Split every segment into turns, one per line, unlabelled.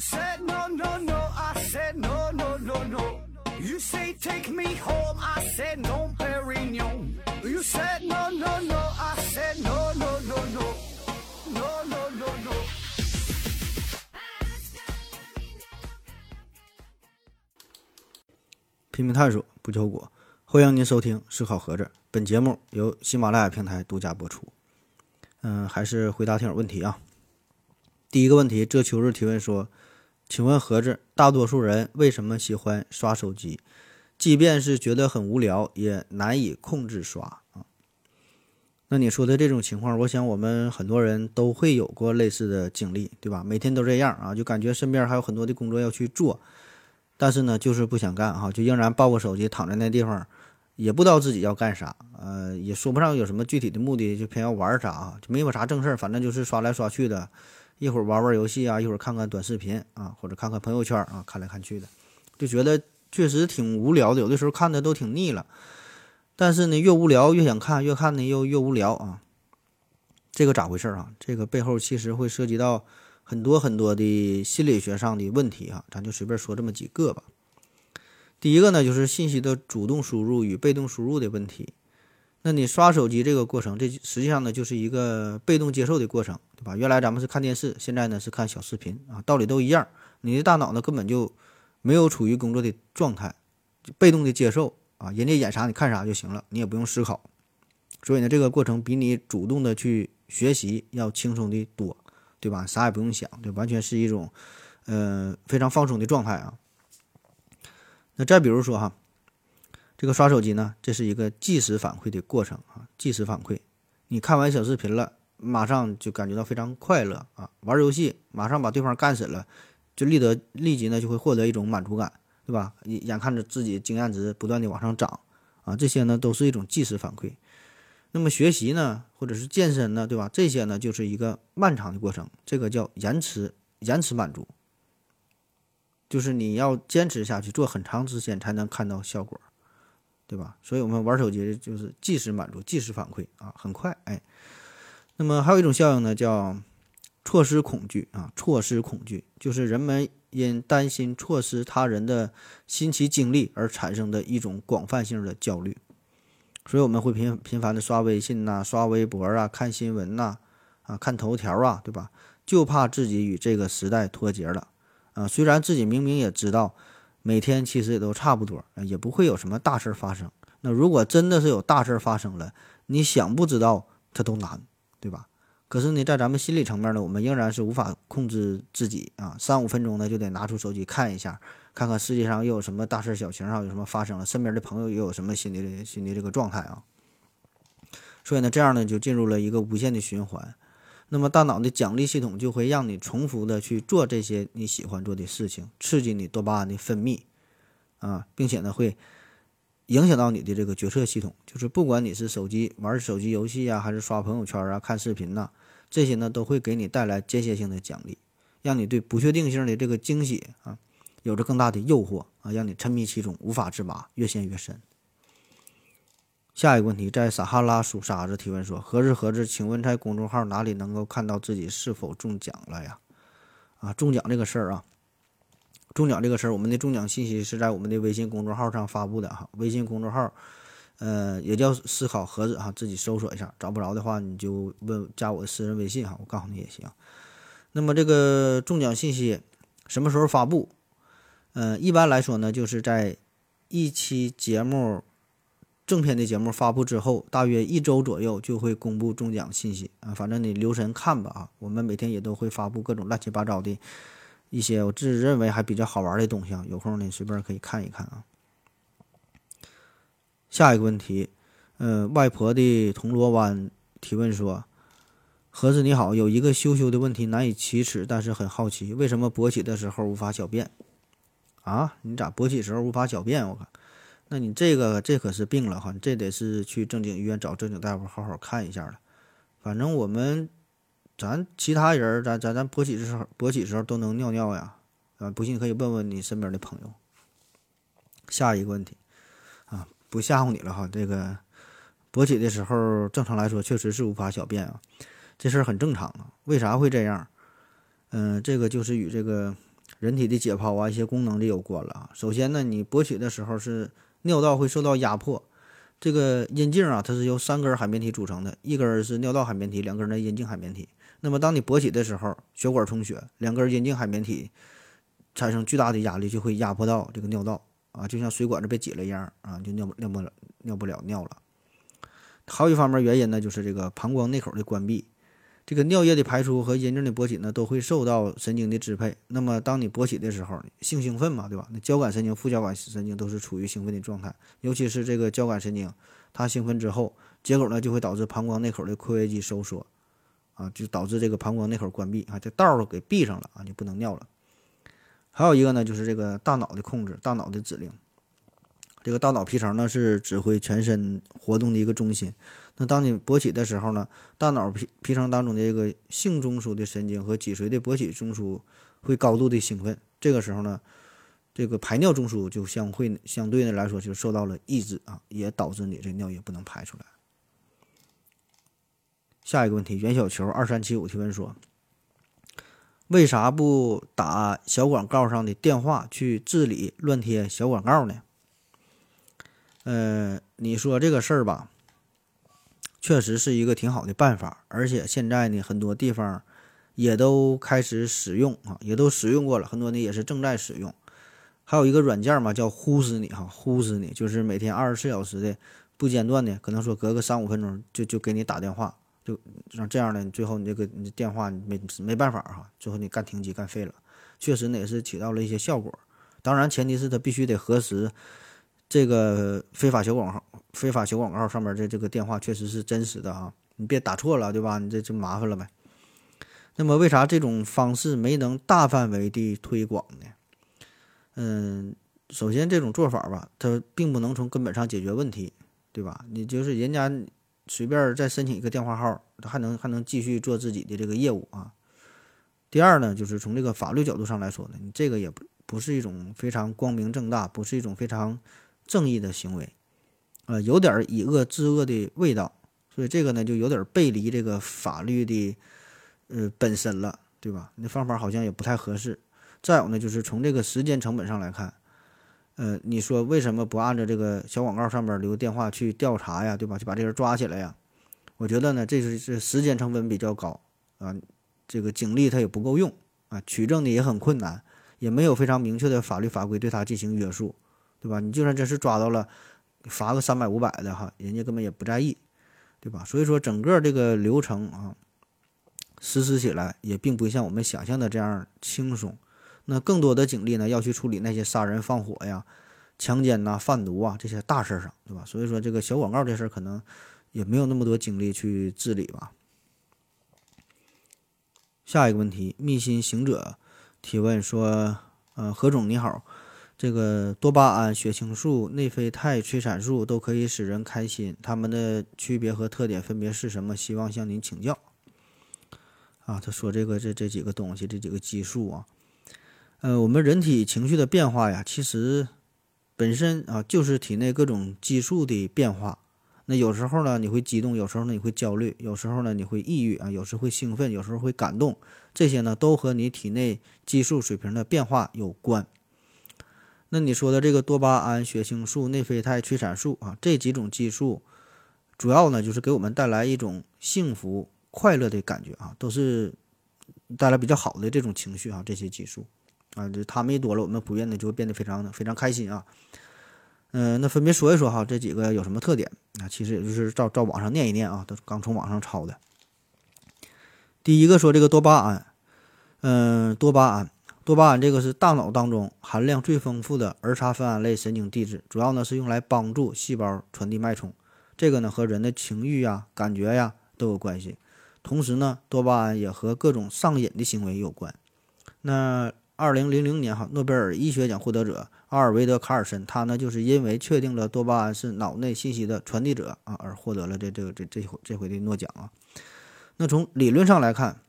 said no no no, I said no no no no. You say take me home, I said no, Perignon. You said no no no, I said no no no no, no no no no.
拼命探索，不求果。欢迎您收听《思考盒子》，本节目由喜马拉雅平台独家播出。嗯，还是回答听友问题啊。第一个问题，这秋日提问说：“请问盒子，大多数人为什么喜欢刷手机？即便是觉得很无聊，也难以控制刷啊？”那你说的这种情况，我想我们很多人都会有过类似的经历，对吧？每天都这样啊，就感觉身边还有很多的工作要去做，但是呢，就是不想干哈，就仍然抱个手机躺在那地方，也不知道自己要干啥，呃，也说不上有什么具体的目的，就偏要玩啥啊，就没有啥正事儿，反正就是刷来刷去的。一会儿玩玩游戏啊，一会儿看看短视频啊，或者看看朋友圈啊，看来看去的，就觉得确实挺无聊的。有的时候看的都挺腻了，但是呢，越无聊越想看，越看呢又越无聊啊。这个咋回事啊？这个背后其实会涉及到很多很多的心理学上的问题啊，咱就随便说这么几个吧。第一个呢，就是信息的主动输入与被动输入的问题。那你刷手机这个过程，这实际上呢就是一个被动接受的过程，对吧？原来咱们是看电视，现在呢是看小视频啊，道理都一样。你的大脑呢根本就没有处于工作的状态，被动的接受啊，人家演啥你看啥就行了，你也不用思考。所以呢，这个过程比你主动的去学习要轻松的多，对吧？啥也不用想，就完全是一种呃非常放松的状态啊。那再比如说哈。这个刷手机呢，这是一个即时反馈的过程啊，即时反馈。你看完小视频了，马上就感觉到非常快乐啊。玩游戏，马上把对方干死了，就立得立即呢就会获得一种满足感，对吧？眼看着自己经验值不断的往上涨啊，这些呢都是一种即时反馈。那么学习呢，或者是健身呢，对吧？这些呢就是一个漫长的过程，这个叫延迟延迟满足，就是你要坚持下去，做很长时间才能看到效果。对吧？所以我们玩手机就是即时满足、即时反馈啊，很快哎。那么还有一种效应呢，叫错失恐惧啊。错失恐惧就是人们因担心错失他人的新奇经历而产生的一种广泛性的焦虑。所以我们会频频繁的刷微信呐、刷微博啊、看新闻呐、啊看头条啊，对吧？就怕自己与这个时代脱节了啊。虽然自己明明也知道。每天其实也都差不多，也不会有什么大事发生。那如果真的是有大事发生了，你想不知道它都难，对吧？可是呢，在咱们心理层面呢，我们仍然是无法控制自己啊，三五分钟呢就得拿出手机看一下，看看世界上又有什么大事小情啊，有什么发生了，身边的朋友又有什么心理的心理这个状态啊。所以呢，这样呢就进入了一个无限的循环。那么大脑的奖励系统就会让你重复的去做这些你喜欢做的事情，刺激你多巴胺的分泌，啊，并且呢会影响到你的这个决策系统。就是不管你是手机玩手机游戏啊，还是刷朋友圈啊、看视频呐，这些呢都会给你带来间歇性的奖励，让你对不确定性的这个惊喜啊有着更大的诱惑啊，让你沉迷其中无法自拔，越陷越深。下一个问题，在撒哈拉数沙子提问说：“何日何日？请问在公众号哪里能够看到自己是否中奖了呀？”啊，中奖这个事儿啊，中奖这个事儿，我们的中奖信息是在我们的微信公众号上发布的哈。微信公众号，呃，也叫思考盒子哈，自己搜索一下，找不着的话你就问加我的私人微信哈，我告诉你也行。那么这个中奖信息什么时候发布？嗯，一般来说呢，就是在一期节目。正片的节目发布之后，大约一周左右就会公布中奖信息啊。反正你留神看吧啊。我们每天也都会发布各种乱七八糟的一些我自认为还比较好玩的东西啊。有空呢随便可以看一看啊。下一个问题，嗯，外婆的铜锣湾提问说：“盒子你好，有一个羞羞的问题难以启齿，但是很好奇，为什么勃起的时候无法小便？啊，你咋勃起时候无法小便？我靠！”那你这个这可是病了哈，这得是去正经医院找正经大夫好好看一下了。反正我们，咱其他人，咱咱咱勃起的时候，勃起时候都能尿尿呀，啊，不信可以问问你身边的朋友。下一个问题，啊，不吓唬你了哈，这个勃起的时候，正常来说确实是无法小便啊，这事儿很正常啊。为啥会这样？嗯，这个就是与这个人体的解剖啊一些功能的有关了啊。首先呢，你勃起的时候是尿道会受到压迫，这个阴茎啊它是由三根海绵体组成的，一根是尿道海绵体，两根呢阴茎海绵体。那么当你勃起的时候，血管充血，两根阴茎海绵体产生巨大的压力，就会压迫到这个尿道啊，就像水管子被挤了一样啊，就尿不尿不了尿不了尿了。还有一方面原因呢，就是这个膀胱内口的关闭。这个尿液的排出和阴茎的勃起呢，都会受到神经的支配。那么，当你勃起的时候，性兴奋嘛，对吧？那交感神经、副交感神经都是处于兴奋的状态，尤其是这个交感神经，它兴奋之后，结果呢就会导致膀胱内口的括约肌收缩，啊，就导致这个膀胱内口关闭啊，这道儿给闭上了啊，就不能尿了。还有一个呢，就是这个大脑的控制，大脑的指令。这个大脑皮层呢是指挥全身活动的一个中心。那当你勃起的时候呢，大脑皮皮层当中的这个性中枢的神经和脊髓的勃起中枢会高度的兴奋。这个时候呢，这个排尿中枢就相会相对的来说就受到了抑制啊，也导致你这尿液不能排出来。下一个问题，袁小球二三七五提问说：为啥不打小广告上的电话去治理乱贴小广告呢？呃，你说这个事儿吧，确实是一个挺好的办法，而且现在呢，很多地方也都开始使用啊，也都使用过了，很多呢也是正在使用。还有一个软件嘛，叫“呼死你”哈，“呼死你”就是每天二十四小时的不间断的，可能说隔个三五分钟就就给你打电话，就像这样的，最后你这个你电话没没办法哈，最后你干停机干废了。确实呢也是起到了一些效果，当然前提是他必须得核实。这个非法小广告、非法小广告上面的这个电话确实是真实的啊，你别打错了，对吧？你这就麻烦了呗。那么为啥这种方式没能大范围的推广呢？嗯，首先这种做法吧，它并不能从根本上解决问题，对吧？你就是人家随便再申请一个电话号，他还能还能继续做自己的这个业务啊。第二呢，就是从这个法律角度上来说呢，你这个也不不是一种非常光明正大，不是一种非常。正义的行为，呃，有点以恶制恶的味道，所以这个呢就有点背离这个法律的呃本身了，对吧？那方法好像也不太合适。再有呢，就是从这个时间成本上来看，呃，你说为什么不按照这个小广告上面留电话去调查呀，对吧？就把这人抓起来呀？我觉得呢，这是这时间成本比较高啊，这个警力他也不够用啊，取证的也很困难，也没有非常明确的法律法规对他进行约束。对吧？你就算真是抓到了，罚个三百五百的哈，人家根本也不在意，对吧？所以说整个这个流程啊，实施起来也并不像我们想象的这样轻松。那更多的精力呢，要去处理那些杀人放火呀、强奸呐、贩毒啊这些大事上，对吧？所以说这个小广告这事儿可能也没有那么多精力去治理吧。下一个问题，密心行者提问说：呃，何总你好。这个多巴胺、血清素、内啡肽催产素都可以使人开心，它们的区别和特点分别是什么？希望向您请教。啊，他说这个这这几个东西，这几个激素啊，呃，我们人体情绪的变化呀，其实本身啊就是体内各种激素的变化。那有时候呢你会激动，有时候呢你会焦虑，有时候呢你会抑郁啊，有时会兴奋，有时候会感动，这些呢都和你体内激素水平的变化有关。那你说的这个多巴胺、血清素、内啡肽催产素啊，这几种激素，主要呢就是给我们带来一种幸福、快乐的感觉啊，都是带来比较好的这种情绪啊。这些激素啊，就它们一多了，我们普遍的就会变得非常的非常开心啊。嗯，那分别说一说哈，这几个有什么特点啊？其实也就是照照网上念一念啊，都刚从网上抄的。第一个说这个多巴胺，嗯，多巴胺。多巴胺这个是大脑当中含量最丰富的儿茶酚胺类神经递质，主要呢是用来帮助细胞传递脉冲。这个呢和人的情绪呀、感觉呀都有关系。同时呢，多巴胺也和各种上瘾的行为有关。那二零零零年哈，诺贝尔医学奖获得者阿尔维德·卡尔森，他呢就是因为确定了多巴胺是脑内信息的传递者啊，而获得了这这个这这回这回的诺奖啊。那从理论上来看。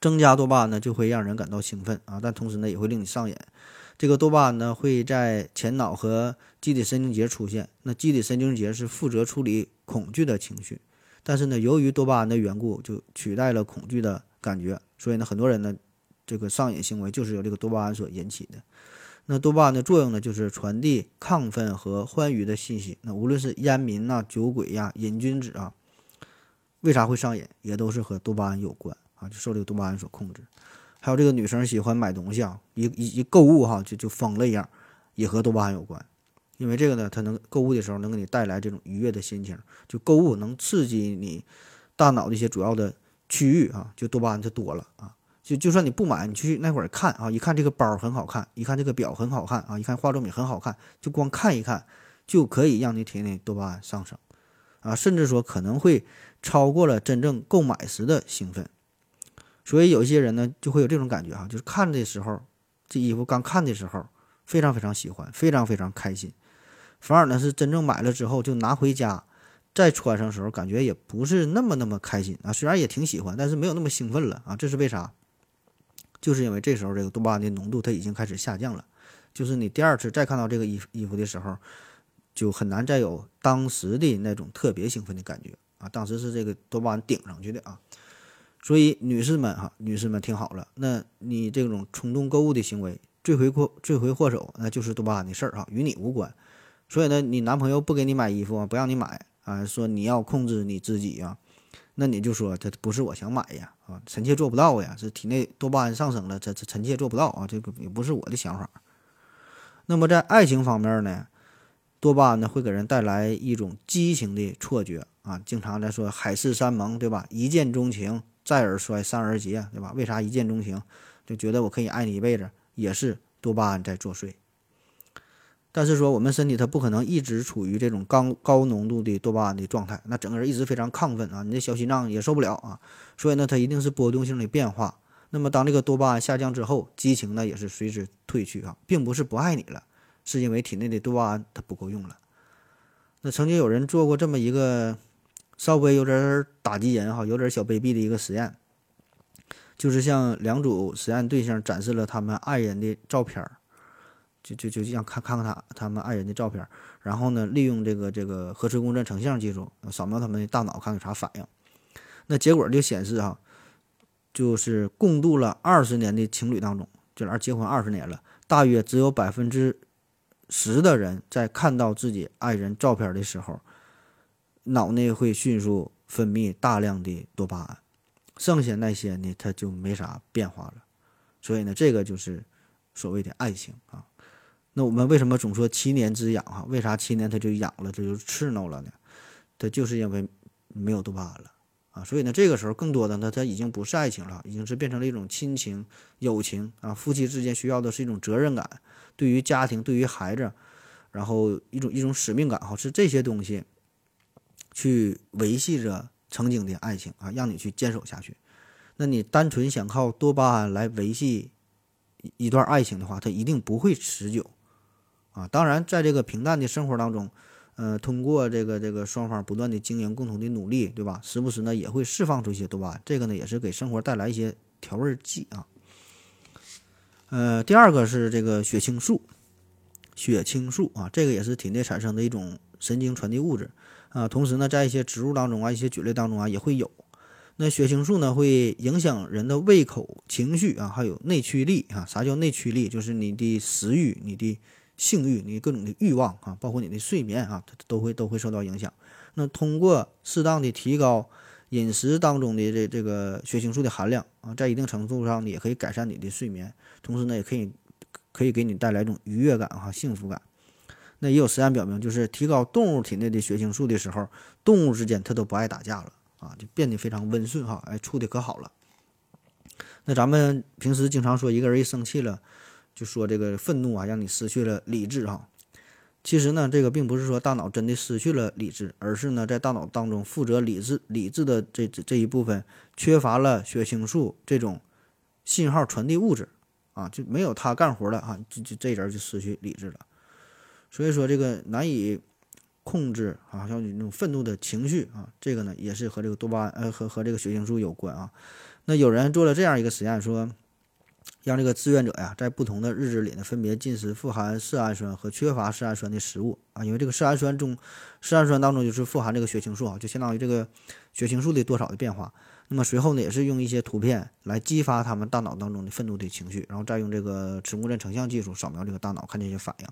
增加多巴胺呢，就会让人感到兴奋啊，但同时呢，也会令你上瘾。这个多巴胺呢，会在前脑和基底神经节出现。那基底神经节是负责处理恐惧的情绪，但是呢，由于多巴胺的缘故，就取代了恐惧的感觉。所以呢，很多人呢，这个上瘾行为就是由这个多巴胺所引起的。那多巴胺的作用呢，就是传递亢奋和欢愉的信息。那无论是烟民呐、酒鬼呀、瘾君子啊，为啥会上瘾，也都是和多巴胺有关啊，就受这个多巴胺所控制。还有这个女生喜欢买东西啊，一一一购物哈，就就疯了一样，也和多巴胺有关。因为这个呢，它能购物的时候能给你带来这种愉悦的心情，就购物能刺激你大脑的一些主要的区域啊，就多巴胺就多了啊。就就算你不买，你去那会儿看啊，一看这个包很好看，一看这个表很好看啊，一看化妆品很好看，就光看一看就可以让你体内多巴胺上升啊，甚至说可能会超过了真正购买时的兴奋。所以有一些人呢就会有这种感觉哈，就是看的时候，这衣服刚看的时候非常非常喜欢，非常非常开心，反而呢是真正买了之后就拿回家再穿上时候，感觉也不是那么那么开心。啊，虽然也挺喜欢，但是没有那么兴奋了啊，这是为啥？就是因为这时候这个多巴胺的浓度它已经开始下降了，就是你第二次再看到这个衣衣服的时候，就很难再有当时的那种特别兴奋的感觉。啊，当时是这个多巴胺顶上去的啊，所以女士们哈，女士们听好了，那你这种冲动购物的行为，罪魁祸罪魁祸首那就是多巴胺的事儿哈，与你无关，所以呢，你男朋友不给你买衣服，不让你买啊，说你要控制你自己啊。那你就说这不是我想买呀，啊，臣妾做不到呀，这体内多巴胺上升了，这这臣妾做不到啊，这个也不是我的想法。那么在爱情方面呢，多巴胺呢会给人带来一种激情的错觉啊，经常在说海誓山盟，对吧？一见钟情，再而衰，三而竭，对吧？为啥一见钟情就觉得我可以爱你一辈子？也是多巴胺在作祟。但是说我们身体它不可能一直处于这种高高浓度的多巴胺的状态，那整个人一直非常亢奋啊，你的小心脏也受不了啊，所以呢，它一定是波动性的变化。那么当这个多巴胺下降之后，激情呢也是随之褪去啊，并不是不爱你了，是因为体内的多巴胺它不够用了。那曾经有人做过这么一个稍微有点打击人哈，有点小卑鄙的一个实验，就是向两组实验对象展示了他们爱人的照片儿。就就就想看看看他他们爱人的照片，然后呢，利用这个这个核磁共振成像技术扫描他们的大脑，看有啥反应。那结果就显示哈，就是共度了二十年的情侣当中，这俩结婚二十年了，大约只有百分之十的人在看到自己爱人照片的时候，脑内会迅速分泌大量的多巴胺，剩下那些呢，它就没啥变化了。所以呢，这个就是所谓的爱情啊。那我们为什么总说七年之痒哈？为啥七年它就痒了，这就刺挠了呢？它就是因为没有多巴胺了啊！所以呢，这个时候更多的呢，它已经不是爱情了，已经是变成了一种亲情、友情啊。夫妻之间需要的是一种责任感，对于家庭、对于孩子，然后一种一种使命感哈，是这些东西去维系着曾经的爱情啊，让你去坚守下去。那你单纯想靠多巴胺来维系一段爱情的话，它一定不会持久。啊，当然，在这个平淡的生活当中，呃，通过这个这个双方不断的经营、共同的努力，对吧？时不时呢也会释放出一些多巴胺，这个呢也是给生活带来一些调味剂啊。呃，第二个是这个血清素，血清素啊，这个也是体内产生的一种神经传递物质啊。同时呢，在一些植物当中啊、一些菌类当中啊也会有。那血清素呢会影响人的胃口、情绪啊，还有内驱力啊。啥叫内驱力？就是你的食欲、你的。性欲，你各种的欲望啊，包括你的睡眠啊，它都会都会受到影响。那通过适当的提高饮食当中的这这个血清素的含量啊，在一定程度上呢，也可以改善你的睡眠，同时呢，也可以可以给你带来一种愉悦感哈，幸福感。那也有实验表明，就是提高动物体内的血清素的时候，动物之间它都不爱打架了啊，就变得非常温顺哈，哎，处的可好了。那咱们平时经常说，一个人一生气了。就说这个愤怒啊，让你失去了理智哈。其实呢，这个并不是说大脑真的失去了理智，而是呢，在大脑当中负责理智理智的这这这一部分缺乏了血清素这种信号传递物质啊，就没有他干活了啊，就就这人就失去理智了。所以说，这个难以控制啊，像你那种愤怒的情绪啊，这个呢，也是和这个多巴胺呃和和这个血清素有关啊。那有人做了这样一个实验，说。让这个志愿者呀，在不同的日子里呢，分别进食富含色氨酸和缺乏色氨酸的食物啊，因为这个色氨酸中，色氨酸当中就是富含这个血清素啊，就相当于这个血清素的多少的变化。那么随后呢，也是用一些图片来激发他们大脑当中的愤怒的情绪，然后再用这个磁共振成像技术扫描这个大脑，看这些反应。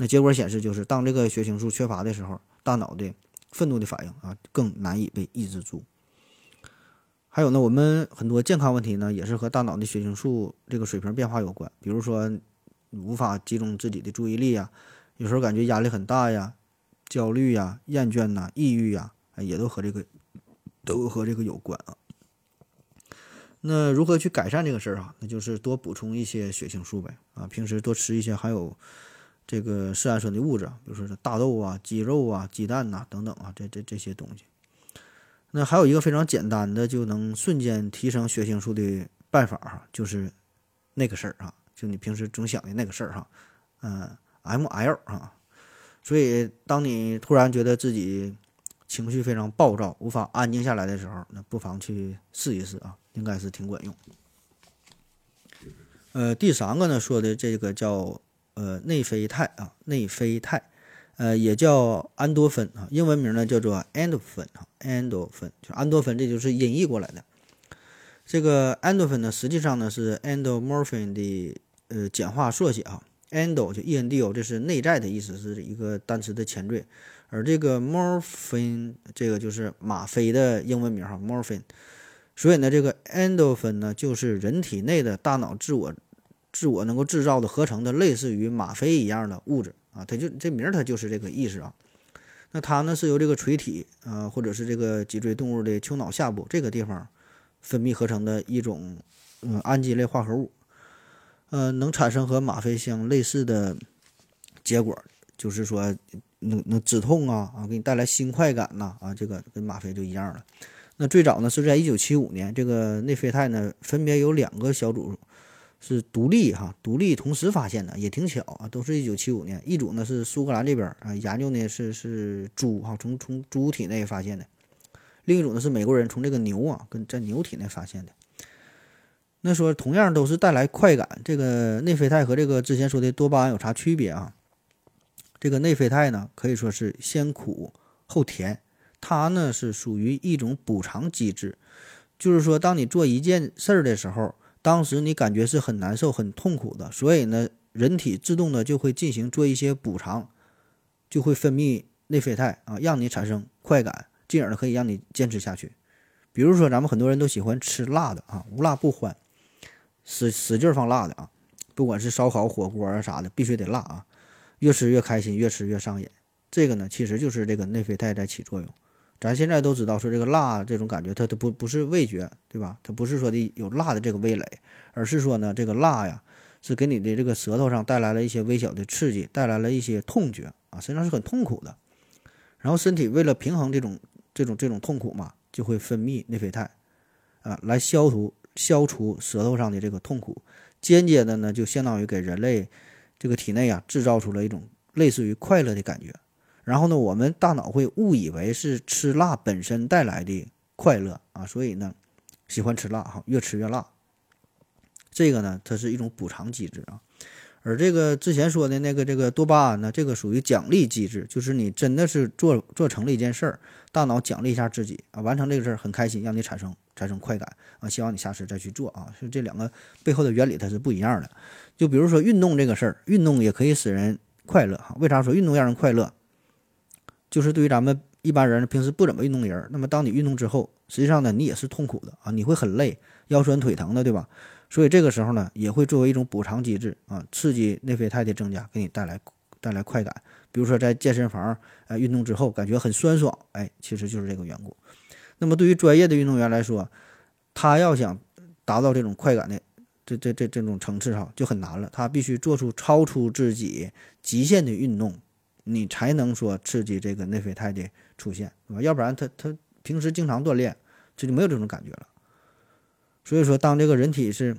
那结果显示，就是当这个血清素缺乏的时候，大脑的愤怒的反应啊更难以被抑制住。还有呢，我们很多健康问题呢，也是和大脑的血清素这个水平变化有关。比如说，无法集中自己的注意力呀，有时候感觉压力很大呀，焦虑呀，厌倦呐，抑郁呀，也都和这个都和这个有关啊。那如何去改善这个事儿啊？那就是多补充一些血清素呗啊，平时多吃一些含有这个色氨酸的物质，比如说大豆啊、鸡肉啊、鸡蛋呐等等啊，这这这些东西。那还有一个非常简单的就能瞬间提升血清素的办法哈，就是那个事儿啊，就你平时总想的那个事儿哈，嗯，M L 啊。所以当你突然觉得自己情绪非常暴躁，无法安静下来的时候，那不妨去试一试啊，应该是挺管用。呃，第三个呢说的这个叫呃内啡肽啊，内啡肽。呃，也叫安多芬啊，英文名呢叫做 endorphin 啊，endorphin 就安多芬，这就是音译过来的。这个 endorphin 呢，实际上呢是 endomorphine 的呃简化缩写啊，endo 就 endo，这是内在的意思，是一个单词的前缀。而这个 morphine 这个就是吗啡的英文名哈，morphine。所以呢，这个 endorphin 呢就是人体内的大脑自我自我能够制造的合成的类似于吗啡一样的物质。啊，它就这名儿，它就是这个意思啊。那它呢是由这个垂体啊，或者是这个脊椎动物的丘脑下部这个地方分泌合成的一种嗯氨基类化合物，呃，能产生和吗啡相类似的结果，就是说能能止痛啊啊，给你带来新快感呐啊，这个跟吗啡就一样了。那最早呢是在一九七五年，这个内啡肽呢分别有两个小组。是独立哈，独立同时发现的，也挺巧啊，都是一九七五年。一组呢是苏格兰这边啊，研究呢是是猪哈，从从猪体内发现的；另一种呢是美国人从这个牛啊，跟在牛体内发现的。那说同样都是带来快感，这个内啡肽和这个之前说的多巴胺有啥区别啊？这个内啡肽呢可以说是先苦后甜，它呢是属于一种补偿机制，就是说当你做一件事儿的时候。当时你感觉是很难受、很痛苦的，所以呢，人体自动的就会进行做一些补偿，就会分泌内啡肽啊，让你产生快感，进而可以让你坚持下去。比如说，咱们很多人都喜欢吃辣的啊，无辣不欢，使使劲放辣的啊，不管是烧烤、火锅啊啥的，必须得辣啊，越吃越开心，越吃越上瘾。这个呢，其实就是这个内啡肽在起作用。咱现在都知道，说这个辣这种感觉，它它不不是味觉，对吧？它不是说的有辣的这个味蕾，而是说呢，这个辣呀，是给你的这个舌头上带来了一些微小的刺激，带来了一些痛觉啊，实际上是很痛苦的。然后身体为了平衡这种这种这种痛苦嘛，就会分泌内啡肽啊，来消除消除舌头上的这个痛苦，间接的呢，就相当于给人类这个体内啊制造出了一种类似于快乐的感觉。然后呢，我们大脑会误以为是吃辣本身带来的快乐啊，所以呢，喜欢吃辣哈，越吃越辣。这个呢，它是一种补偿机制啊。而这个之前说的那个这个多巴胺呢，这个属于奖励机制，就是你真的是做做成了一件事儿，大脑奖励一下自己啊，完成这个事儿很开心，让你产生产生快感啊，希望你下次再去做啊。是这两个背后的原理它是不一样的。就比如说运动这个事儿，运动也可以使人快乐哈。为啥说运动让人快乐？就是对于咱们一般人平时不怎么运动的人，那么当你运动之后，实际上呢，你也是痛苦的啊，你会很累，腰酸腿疼的，对吧？所以这个时候呢，也会作为一种补偿机制啊，刺激内啡肽的增加，给你带来带来快感。比如说在健身房呃运动之后，感觉很酸爽，哎，其实就是这个缘故。那么对于专业的运动员来说，他要想达到这种快感的这这这这种层次哈，就很难了，他必须做出超出自己极限的运动。你才能说刺激这个内啡肽的出现，要不然他他平时经常锻炼，这就没有这种感觉了。所以说，当这个人体是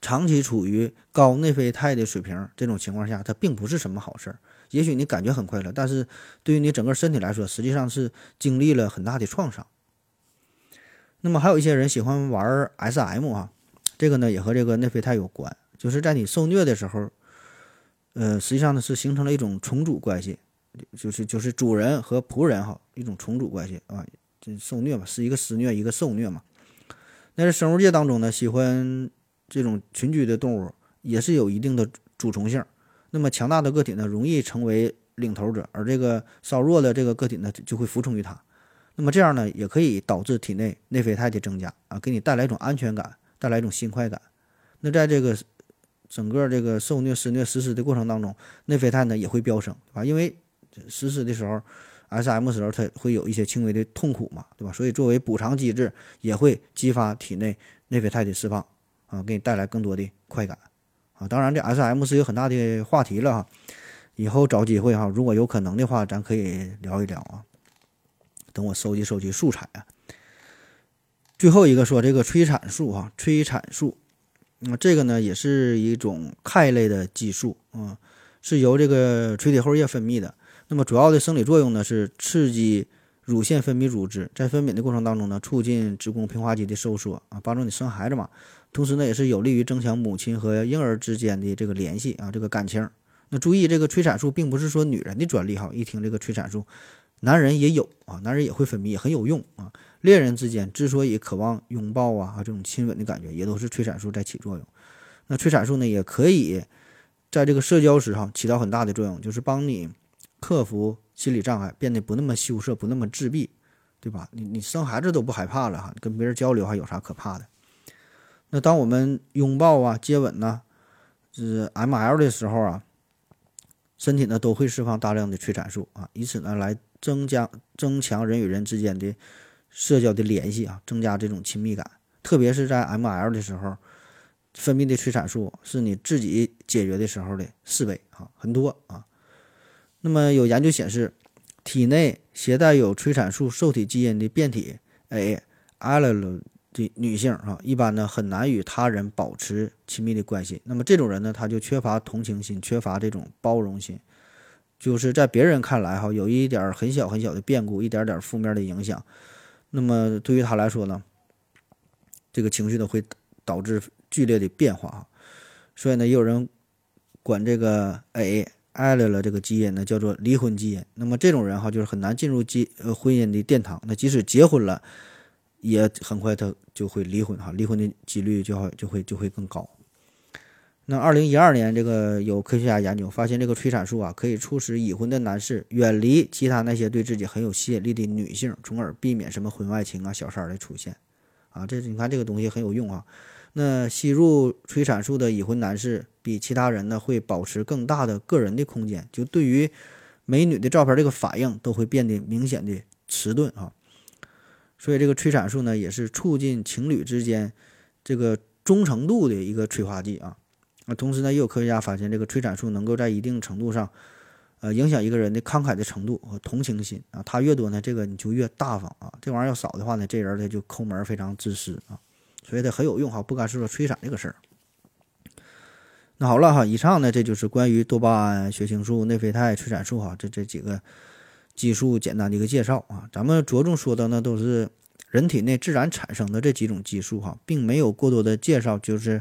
长期处于高内啡肽的水平这种情况下，它并不是什么好事儿。也许你感觉很快乐，但是对于你整个身体来说，实际上是经历了很大的创伤。那么还有一些人喜欢玩 SM 啊，这个呢也和这个内啡肽有关，就是在你受虐的时候，呃，实际上呢是形成了一种重组关系，就是就是主人和仆人哈一种重组关系啊，这受虐嘛，是一个施虐一个受虐嘛。那在生物界当中呢，喜欢这种群居的动物也是有一定的主从性。那么强大的个体呢，容易成为领头者，而这个稍弱的这个个体呢，就会服从于它。那么这样呢，也可以导致体内内啡肽的增加啊，给你带来一种安全感，带来一种新快感。那在这个整个这个受虐、施虐、实施的过程当中，内啡肽呢也会飙升，啊，因为实施的时候，S.M. 时候它会有一些轻微的痛苦嘛，对吧？所以作为补偿机制，也会激发体内内啡肽的释放啊，给你带来更多的快感。啊，当然这 S.M 是有很大的话题了哈，以后找机会哈，如果有可能的话，咱可以聊一聊啊。等我收集收集素材啊。最后一个说这个催产素啊，催产素，那这个呢也是一种肽类的激素啊，是由这个垂体后叶分泌的。那么主要的生理作用呢是刺激乳腺分泌乳汁，在分娩的过程当中呢，促进子宫平滑肌的收缩啊，帮助你生孩子嘛。同时呢，也是有利于增强母亲和婴儿之间的这个联系啊，这个感情。那注意，这个催产素并不是说女人的专利哈。一听这个催产素，男人也有啊，男人也会分泌，很有用啊。恋人之间之所以渴望拥抱啊，这种亲吻的感觉，也都是催产素在起作用。那催产素呢，也可以在这个社交时哈起到很大的作用，就是帮你克服心理障碍，变得不那么羞涩，不那么自闭，对吧？你你生孩子都不害怕了哈，跟别人交流还有啥可怕的？那当我们拥抱啊、接吻呐，是 M L 的时候啊，身体呢都会释放大量的催产素啊，以此呢来增加、增强人与人之间的社交的联系啊，增加这种亲密感。特别是在 M L 的时候，分泌的催产素是你自己解决的时候的四倍啊，很多啊。那么有研究显示，体内携带有催产素受体基因的变体 A L。的女性啊，一般呢很难与他人保持亲密的关系。那么这种人呢，他就缺乏同情心，缺乏这种包容心，就是在别人看来哈，有一点很小很小的变故，一点点负面的影响，那么对于他来说呢，这个情绪呢会导致剧烈的变化啊。所以呢，也有人管这个 A I 了这个基因呢叫做离婚基因。那么这种人哈，就是很难进入基呃婚姻的殿堂。那即使结婚了。也很快他就会离婚哈，离婚的几率就会就会就会更高。那二零一二年，这个有科学家研究发现，这个催产素啊，可以促使已婚的男士远离其他那些对自己很有吸引力的女性，从而避免什么婚外情啊、小三儿的出现。啊，这你看这个东西很有用啊。那吸入催产素的已婚男士比其他人呢，会保持更大的个人的空间，就对于美女的照片这个反应都会变得明显的迟钝啊。所以这个催产素呢，也是促进情侣之间这个忠诚度的一个催化剂啊。那同时呢，也有科学家发现，这个催产素能够在一定程度上，呃，影响一个人的慷慨的程度和同情心啊。他越多呢，这个你就越大方啊。这玩意儿要少的话呢，这人他就抠门，非常自私啊。所以它很有用哈，不干是说催产这个事儿。那好了哈，以上呢，这就是关于多巴胺、血清素、内啡肽、催产素哈，这这几个。激素简单的一个介绍啊，咱们着重说的呢都是人体内自然产生的这几种激素哈，并没有过多的介绍就是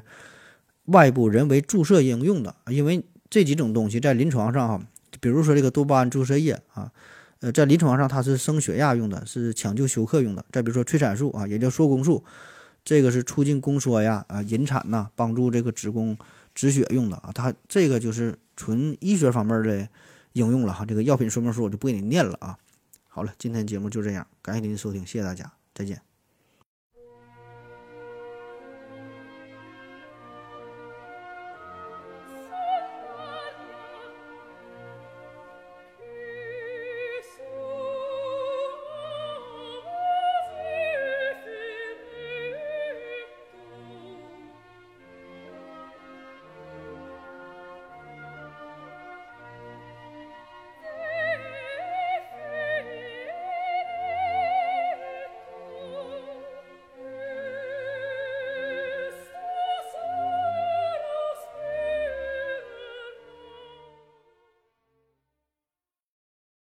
外部人为注射应用的，因为这几种东西在临床上哈，比如说这个多巴胺注射液啊，呃，在临床上它是升血压用的，是抢救休克用的。再比如说催产素啊，也叫缩宫素，这个是促进宫缩呀啊引产呐，帮助这个子宫止血用的啊，它这个就是纯医学方面的。应用了哈，这个药品说明书我就不给你念了啊。好了，今天节目就这样，感谢您的收听，谢谢大家，再见。